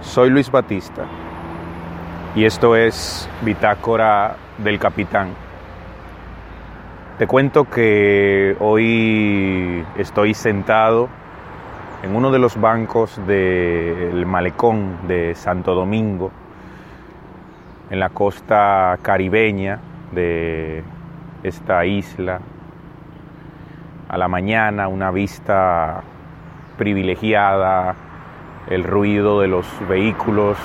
Soy Luis Batista y esto es Bitácora del Capitán. Te cuento que hoy estoy sentado en uno de los bancos del malecón de Santo Domingo, en la costa caribeña de esta isla. A la mañana una vista privilegiada, el ruido de los vehículos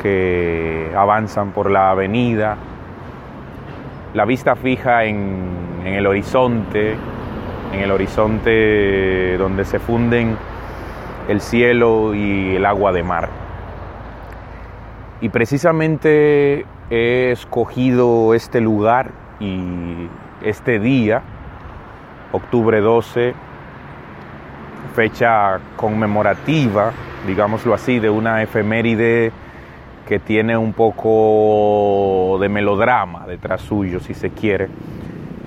que avanzan por la avenida, la vista fija en, el horizonte, en el horizonte donde se funden el cielo y el agua de mar. Y precisamente he escogido este lugar y este día, octubre 12, fecha conmemorativa, digámoslo así, de una efeméride que tiene un poco de melodrama detrás suyo, si se quiere.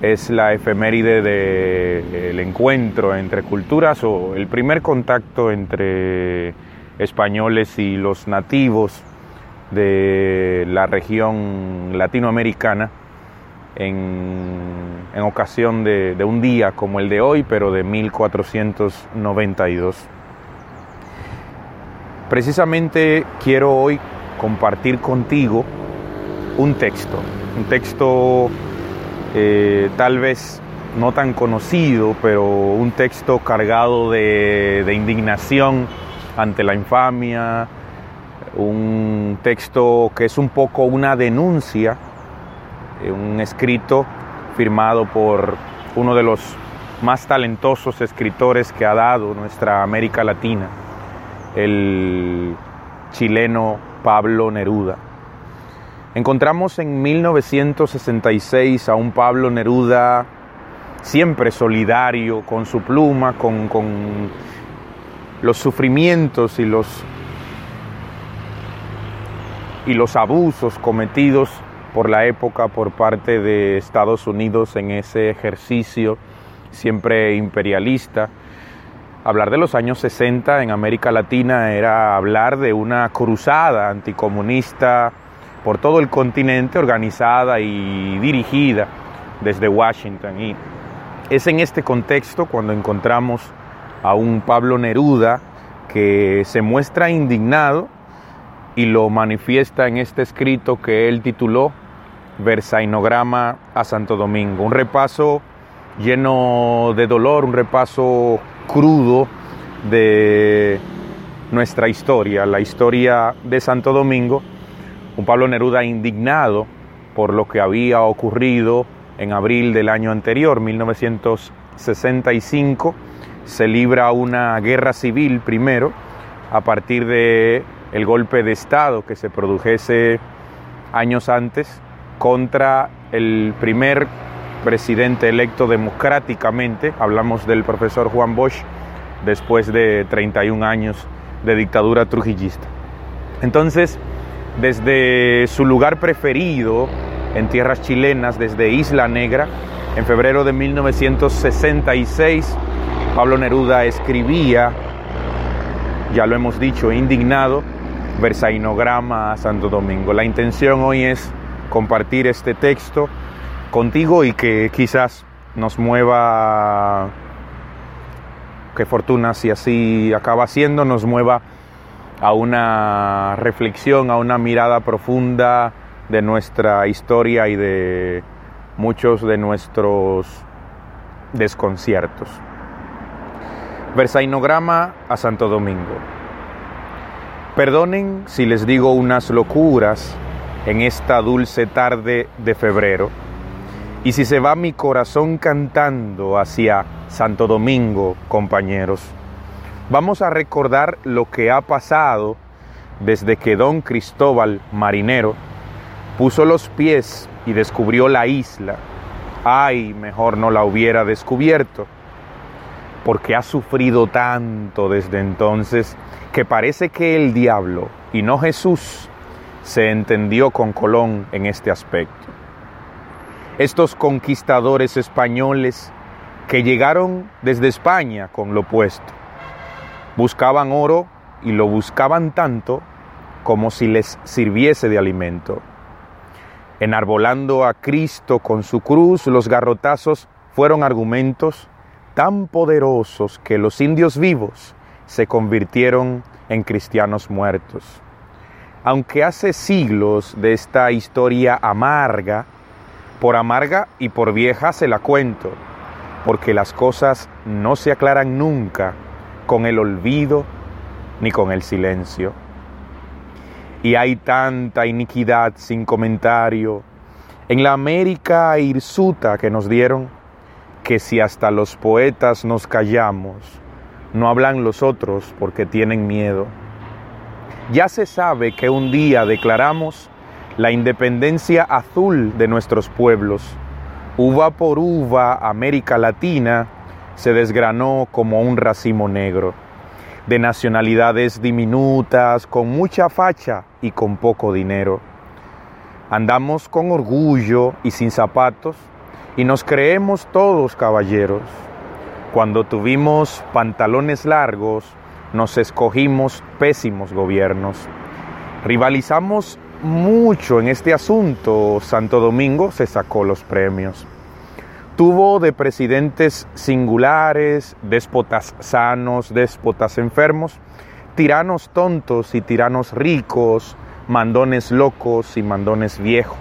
Es la efeméride del encuentro entre culturas o el primer contacto entre españoles y los nativos de la región latinoamericana en, ocasión de, un día como el de hoy, pero de 1492. Precisamente quiero hoy compartir contigo un texto, un texto eh, tal vez no tan conocido, pero un texto cargado de indignación ante la infamia, un texto que es un poco una denuncia un escrito firmado por uno de los más talentosos escritores que ha dado nuestra América Latina, el chileno Pablo Neruda. Encontramos en 1966 a un Pablo Neruda siempre solidario con su pluma, con, con los sufrimientos y los, y los abusos cometidos por la época por parte de Estados Unidos en ese ejercicio siempre imperialista. Hablar de los años 60 en América Latina era hablar de una cruzada anticomunista por todo el continente organizada y dirigida desde Washington. Y es en este contexto cuando encontramos a un Pablo Neruda que se muestra indignado y lo manifiesta en este escrito que él tituló Versainograma a Santo Domingo. Un repaso lleno de dolor, un repaso crudo de nuestra historia, la historia de Santo Domingo. Un Pablo Neruda indignado por lo que había ocurrido en abril del año anterior, 1965. Se libra una guerra civil primero a partir de el golpe de Estado que se produjese años antes contra el primer presidente electo democráticamente, hablamos del profesor Juan Bosch, después de 31 años de dictadura trujillista. Entonces, desde su lugar preferido en tierras chilenas, desde Isla Negra, en febrero de 1966, Pablo Neruda escribía, ya lo hemos dicho, indignado, Versainograma a Santo Domingo. La intención hoy es compartir este texto contigo y que quizás nos mueva, qué fortuna si así acaba siendo, nos mueva a una reflexión, a una mirada profunda de nuestra historia y de muchos de nuestros desconciertos. Versainograma a Santo Domingo. Perdonen si les digo unas locuras en esta dulce tarde de febrero. Y si se va mi corazón cantando hacia Santo Domingo, compañeros, vamos a recordar lo que ha pasado desde que don Cristóbal, marinero, puso los pies y descubrió la isla. Ay, mejor no la hubiera descubierto, porque ha sufrido tanto desde entonces que parece que el diablo y no Jesús se entendió con Colón en este aspecto. Estos conquistadores españoles que llegaron desde España con lo puesto, buscaban oro y lo buscaban tanto como si les sirviese de alimento. Enarbolando a Cristo con su cruz, los garrotazos fueron argumentos tan poderosos que los indios vivos se convirtieron en cristianos muertos. Aunque hace siglos de esta historia amarga, por amarga y por vieja se la cuento, porque las cosas no se aclaran nunca con el olvido ni con el silencio. Y hay tanta iniquidad sin comentario en la América hirsuta que nos dieron, que si hasta los poetas nos callamos, no hablan los otros porque tienen miedo. Ya se sabe que un día declaramos la independencia azul de nuestros pueblos. Uva por uva, América Latina se desgranó como un racimo negro, de nacionalidades diminutas, con mucha facha y con poco dinero. Andamos con orgullo y sin zapatos y nos creemos todos caballeros. Cuando tuvimos pantalones largos, nos escogimos pésimos gobiernos. Rivalizamos mucho en este asunto. Santo Domingo se sacó los premios. Tuvo de presidentes singulares, déspotas sanos, déspotas enfermos, tiranos tontos y tiranos ricos, mandones locos y mandones viejos.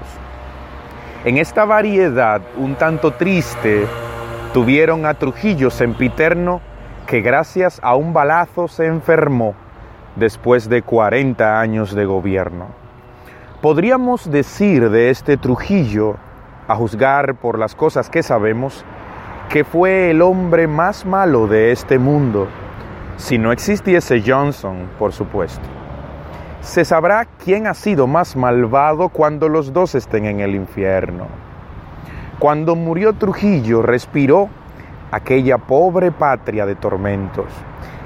En esta variedad un tanto triste, Tuvieron a Trujillo sempiterno que gracias a un balazo se enfermó después de 40 años de gobierno. Podríamos decir de este Trujillo, a juzgar por las cosas que sabemos, que fue el hombre más malo de este mundo, si no existiese Johnson, por supuesto. Se sabrá quién ha sido más malvado cuando los dos estén en el infierno. Cuando murió Trujillo respiró aquella pobre patria de tormentos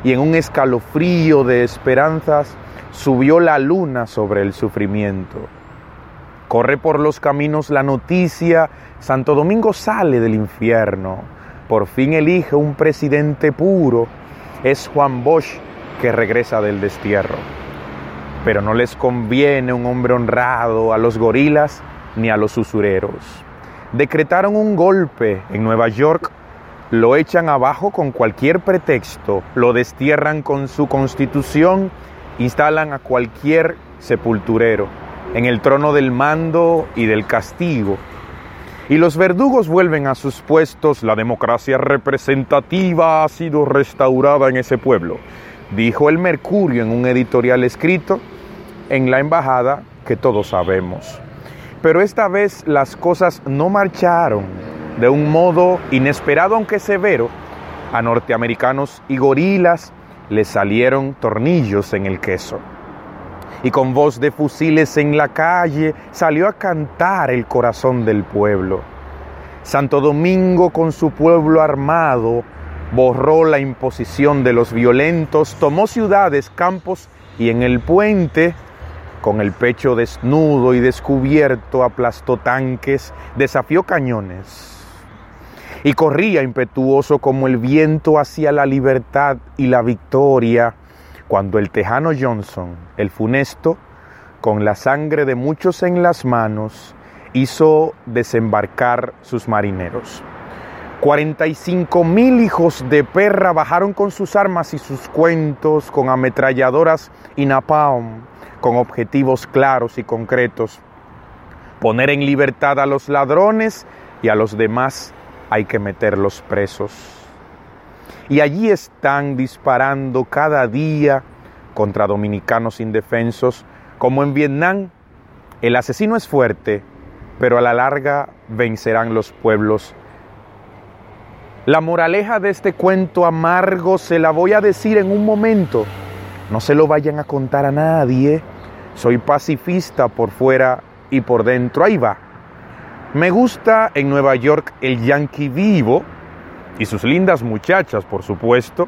y en un escalofrío de esperanzas subió la luna sobre el sufrimiento. Corre por los caminos la noticia, Santo Domingo sale del infierno, por fin elige un presidente puro, es Juan Bosch que regresa del destierro. Pero no les conviene un hombre honrado a los gorilas ni a los usureros decretaron un golpe en Nueva York, lo echan abajo con cualquier pretexto, lo destierran con su constitución, instalan a cualquier sepulturero en el trono del mando y del castigo. Y los verdugos vuelven a sus puestos, la democracia representativa ha sido restaurada en ese pueblo, dijo el Mercurio en un editorial escrito en la embajada que todos sabemos. Pero esta vez las cosas no marcharon de un modo inesperado aunque severo. A norteamericanos y gorilas les salieron tornillos en el queso. Y con voz de fusiles en la calle salió a cantar el corazón del pueblo. Santo Domingo con su pueblo armado borró la imposición de los violentos, tomó ciudades, campos y en el puente con el pecho desnudo y descubierto, aplastó tanques, desafió cañones y corría impetuoso como el viento hacia la libertad y la victoria, cuando el tejano Johnson, el funesto, con la sangre de muchos en las manos, hizo desembarcar sus marineros. 45 mil hijos de perra bajaron con sus armas y sus cuentos, con ametralladoras y napalm, con objetivos claros y concretos. Poner en libertad a los ladrones y a los demás hay que meterlos presos. Y allí están disparando cada día contra dominicanos indefensos, como en Vietnam. El asesino es fuerte, pero a la larga vencerán los pueblos. La moraleja de este cuento amargo se la voy a decir en un momento. No se lo vayan a contar a nadie. Soy pacifista por fuera y por dentro. Ahí va. Me gusta en Nueva York el yankee vivo y sus lindas muchachas, por supuesto,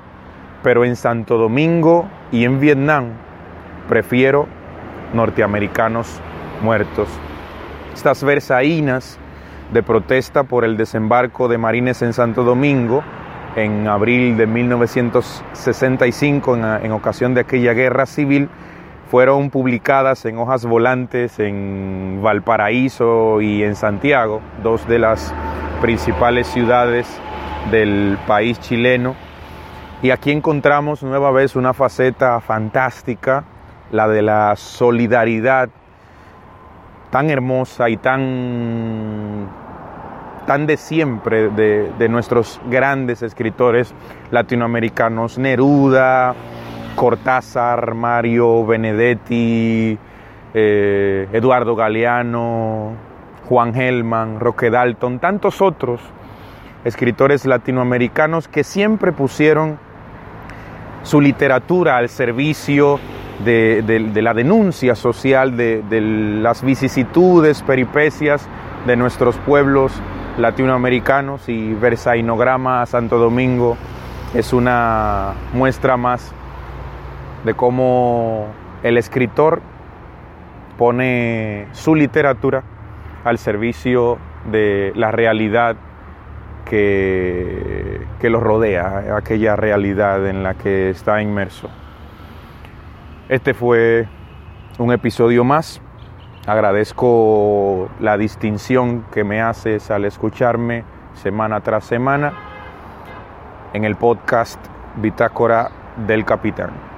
pero en Santo Domingo y en Vietnam prefiero norteamericanos muertos. Estas versaínas de protesta por el desembarco de marines en Santo Domingo en abril de 1965, en, en ocasión de aquella guerra civil, fueron publicadas en hojas volantes en Valparaíso y en Santiago, dos de las principales ciudades del país chileno. Y aquí encontramos nueva vez una faceta fantástica, la de la solidaridad tan hermosa y tan, tan de siempre de, de nuestros grandes escritores latinoamericanos, Neruda, Cortázar, Mario Benedetti, eh, Eduardo Galeano, Juan Gelman, Roque Dalton, tantos otros escritores latinoamericanos que siempre pusieron su literatura al servicio de, la denuncia social, de, de, las vicisitudes, peripecias de nuestros pueblos latinoamericanos. Y Versainograma Santo Domingo es una muestra más de cómo el escritor pone su literatura al servicio de la realidad que, que lo rodea, aquella realidad en la que está inmerso. Este fue un episodio más. Agradezco la distinción que me haces al escucharme semana tras semana en el podcast Bitácora del Capitán.